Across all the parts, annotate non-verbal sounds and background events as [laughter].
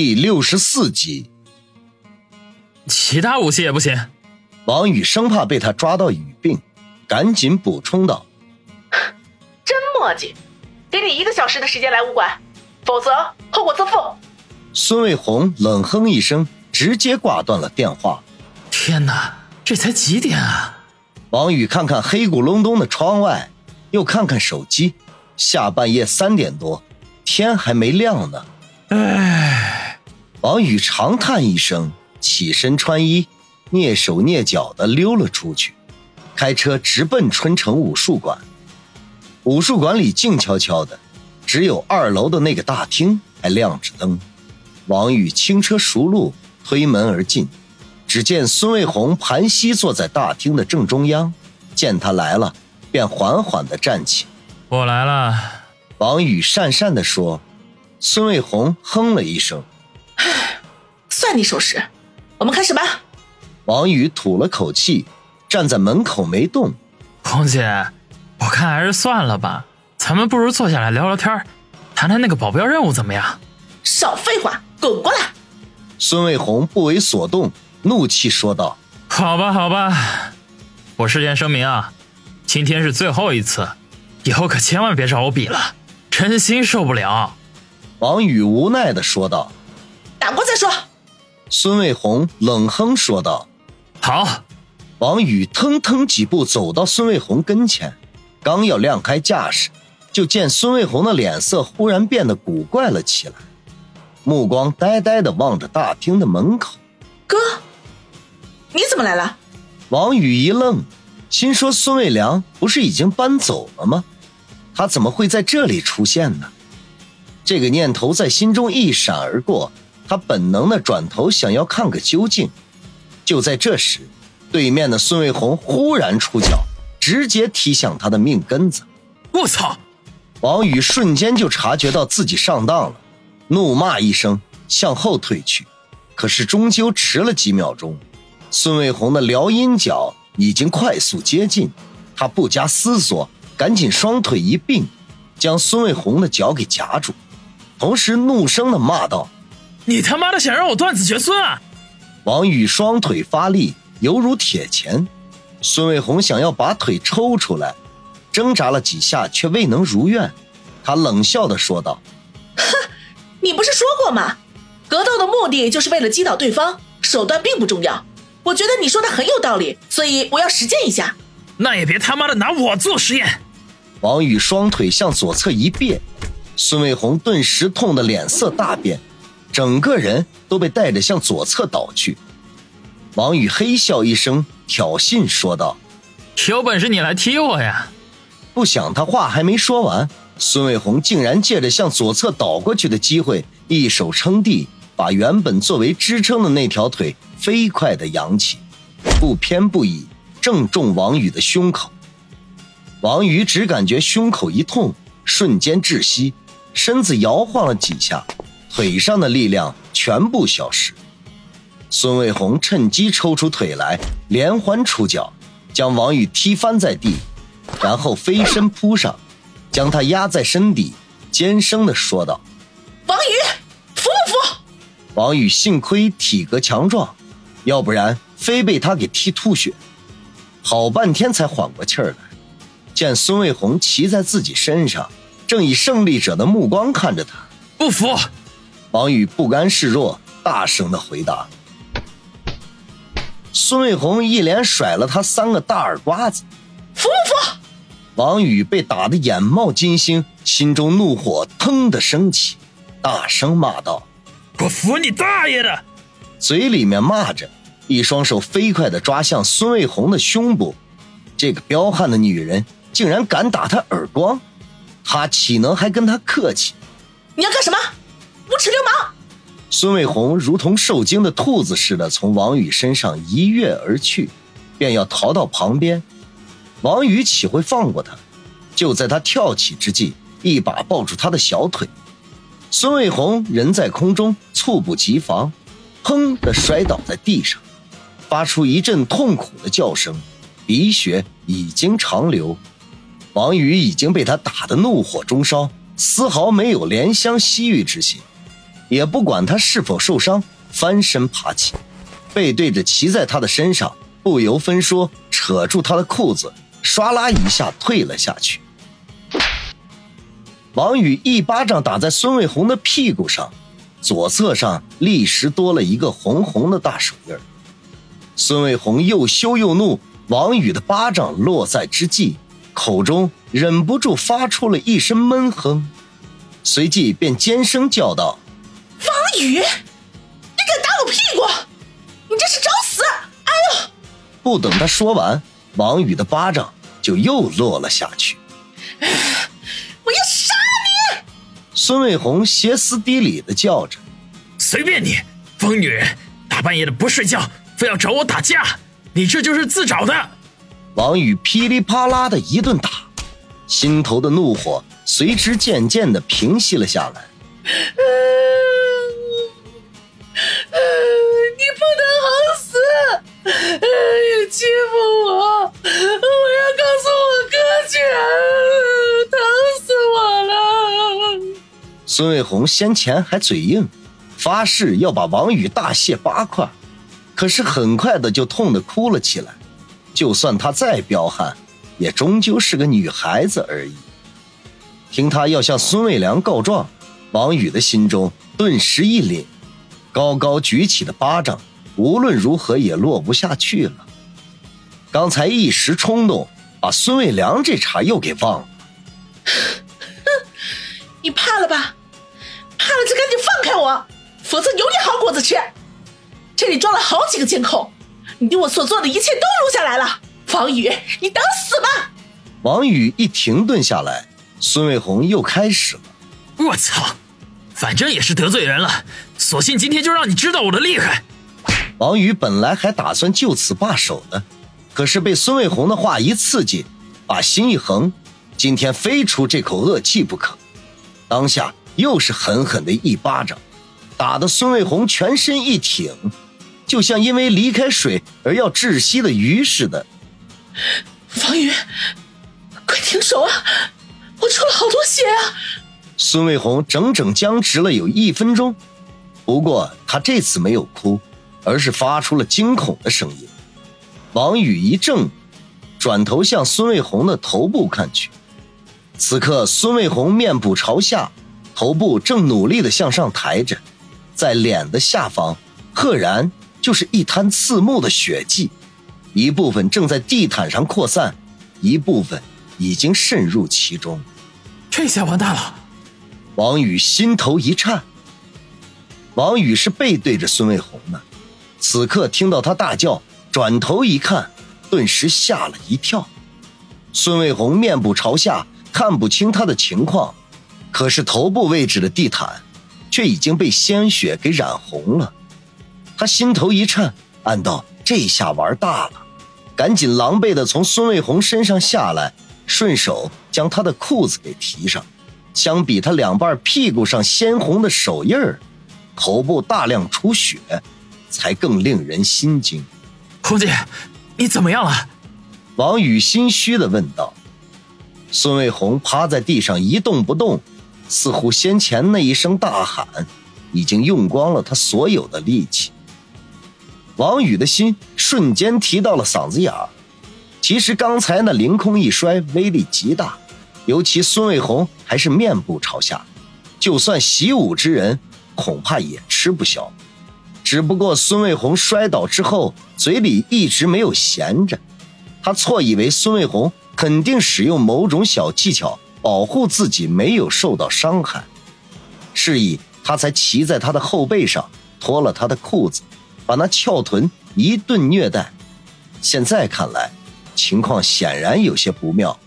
第六十四集，其他武器也不行。王宇生怕被他抓到语病，赶紧补充道：“ [laughs] 真墨迹，给你一个小时的时间来武馆，否则后果自负。”孙卫红冷哼一声，直接挂断了电话。天哪，这才几点啊？王宇看看黑咕隆咚的窗外，又看看手机，下半夜三点多，天还没亮呢。唉，王宇长叹一声，起身穿衣，蹑手蹑脚的溜了出去，开车直奔春城武术馆。武术馆里静悄悄的，只有二楼的那个大厅还亮着灯。王宇轻车熟路，推门而进，只见孙卫红盘膝坐在大厅的正中央，见他来了，便缓缓的站起。我来了。王宇讪讪的说。孙卫红哼了一声：“算你守时，我们开始吧。”王宇吐了口气，站在门口没动。红姐，我看还是算了吧，咱们不如坐下来聊聊天，谈谈那个保镖任务怎么样？少废话，滚过来！孙卫红不为所动，怒气说道：“好吧，好吧，我事先声明啊，今天是最后一次，以后可千万别找我比了，真心受不了。”王宇无奈的说道：“打过再说。”孙卫红冷哼说道：“好。”王宇腾腾几步走到孙卫红跟前，刚要亮开架势，就见孙卫红的脸色忽然变得古怪了起来，目光呆呆的望着大厅的门口。“哥，你怎么来了？”王宇一愣，心说：“孙卫良不是已经搬走了吗？他怎么会在这里出现呢？”这个念头在心中一闪而过，他本能的转头想要看个究竟。就在这时，对面的孙卫红忽然出脚，直接踢向他的命根子。我操！王宇瞬间就察觉到自己上当了，怒骂一声，向后退去。可是终究迟了几秒钟，孙卫红的撩阴脚已经快速接近，他不加思索，赶紧双腿一并，将孙卫红的脚给夹住。同时怒声的骂道：“你他妈的想让我断子绝孙啊！”王宇双腿发力，犹如铁钳。孙卫红想要把腿抽出来，挣扎了几下，却未能如愿。他冷笑的说道：“哼，你不是说过吗？格斗的目的就是为了击倒对方，手段并不重要。我觉得你说的很有道理，所以我要实践一下。那也别他妈的拿我做实验。”王宇双腿向左侧一别。孙卫红顿时痛得脸色大变，整个人都被带着向左侧倒去。王宇嘿笑一声，挑衅说道：“有本事你来踢我呀！”不想他话还没说完，孙卫红竟然借着向左侧倒过去的机会，一手撑地，把原本作为支撑的那条腿飞快地扬起，不偏不倚，正中王宇的胸口。王宇只感觉胸口一痛，瞬间窒息。身子摇晃了几下，腿上的力量全部消失。孙卫红趁机抽出腿来，连环出脚，将王宇踢翻在地，然后飞身扑上，将他压在身底，尖声的说道：“王宇，服不服？”王宇幸亏体格强壮，要不然非被他给踢吐血。好半天才缓过气儿来，见孙卫红骑在自己身上。正以胜利者的目光看着他，不服。王宇不甘示弱，大声的回答。孙卫红一连甩了他三个大耳刮子，服不服？王宇被打得眼冒金星，心中怒火腾的升起，大声骂道：“我服你大爷的！”嘴里面骂着，一双手飞快的抓向孙卫红的胸部。这个彪悍的女人竟然敢打他耳光！他岂能还跟他客气？你要干什么？无耻流氓！孙卫红如同受惊的兔子似的从王宇身上一跃而去，便要逃到旁边。王宇岂会放过他？就在他跳起之际，一把抱住他的小腿。孙卫红人在空中猝不及防，砰的摔倒在地上，发出一阵痛苦的叫声，鼻血已经长流。王宇已经被他打得怒火中烧，丝毫没有怜香惜玉之心。也不管他是否受伤，翻身爬起，背对着骑在他的身上，不由分说扯住他的裤子，唰啦一下退了下去。王宇一巴掌打在孙卫红的屁股上，左侧上立时多了一个红红的大手印孙卫红又羞又怒，王宇的巴掌落在之际，口中忍不住发出了一声闷哼，随即便尖声叫道：“王宇，你敢打我屁股？你这是找死！哎呦！”不等他说完，王宇的巴掌就又落了下去。我要杀你！孙卫红歇斯底里的叫着：“随便你，疯女人，大半夜的不睡觉。”非要找我打架，你这就是自找的！王宇噼里啪啦的一顿打，心头的怒火随之渐渐的平息了下来。欺负我，我要告诉我哥去，疼死我了！孙卫红先前还嘴硬，发誓要把王宇大卸八块。可是很快的就痛得哭了起来，就算她再彪悍，也终究是个女孩子而已。听她要向孙卫良告状，王宇的心中顿时一凛，高高举起的巴掌无论如何也落不下去了。刚才一时冲动，把孙卫良这茬又给忘了。哼，[laughs] 你怕了吧？怕了就赶紧放开我，否则有你好果子吃！这里装了好几个监控，你对我所做的一切都录下来了。王宇，你等死吧！王宇一停顿下来，孙卫红又开始了。我操，反正也是得罪人了，索性今天就让你知道我的厉害。王宇本来还打算就此罢手的，可是被孙卫红的话一刺激，把心一横，今天非出这口恶气不可。当下又是狠狠的一巴掌，打得孙卫红全身一挺。就像因为离开水而要窒息的鱼似的，方宇，快停手啊！我出了好多血啊！孙卫红整整僵持了有一分钟，不过他这次没有哭，而是发出了惊恐的声音。王宇一怔，转头向孙卫红的头部看去，此刻孙卫红面部朝下，头部正努力的向上抬着，在脸的下方，赫然。就是一滩刺目的血迹，一部分正在地毯上扩散，一部分已经渗入其中。这下完蛋了！王宇心头一颤。王宇是背对着孙卫红的，此刻听到他大叫，转头一看，顿时吓了一跳。孙卫红面部朝下，看不清他的情况，可是头部位置的地毯，却已经被鲜血给染红了。他心头一颤，暗道：“这下玩大了！”赶紧狼狈地从孙卫红身上下来，顺手将他的裤子给提上。相比他两半屁股上鲜红的手印儿，头部大量出血，才更令人心惊。红姐，你怎么样了？王宇心虚的问道。孙卫红趴在地上一动不动，似乎先前那一声大喊，已经用光了他所有的力气。王宇的心瞬间提到了嗓子眼儿。其实刚才那凌空一摔威力极大，尤其孙卫红还是面部朝下，就算习武之人恐怕也吃不消。只不过孙卫红摔倒之后嘴里一直没有闲着，他错以为孙卫红肯定使用某种小技巧保护自己没有受到伤害，是以他才骑在他的后背上脱了他的裤子。把那翘臀一顿虐待，现在看来，情况显然有些不妙。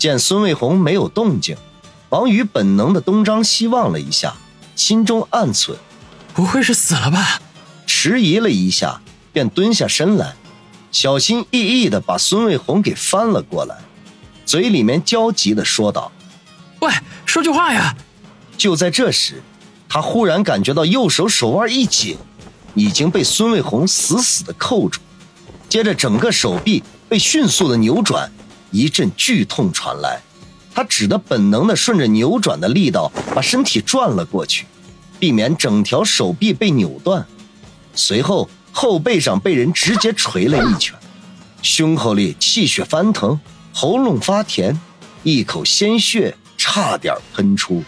见孙卫红没有动静，王宇本能的东张西望了一下，心中暗忖：不会是死了吧？迟疑了一下，便蹲下身来，小心翼翼的把孙卫红给翻了过来，嘴里面焦急的说道：“喂，说句话呀！”就在这时，他忽然感觉到右手手腕一紧。已经被孙卫红死死的扣住，接着整个手臂被迅速的扭转，一阵剧痛传来，他只得本能的顺着扭转的力道把身体转了过去，避免整条手臂被扭断。随后，后背上被人直接捶了一拳，胸口里气血翻腾，喉咙发甜，一口鲜血差点喷出。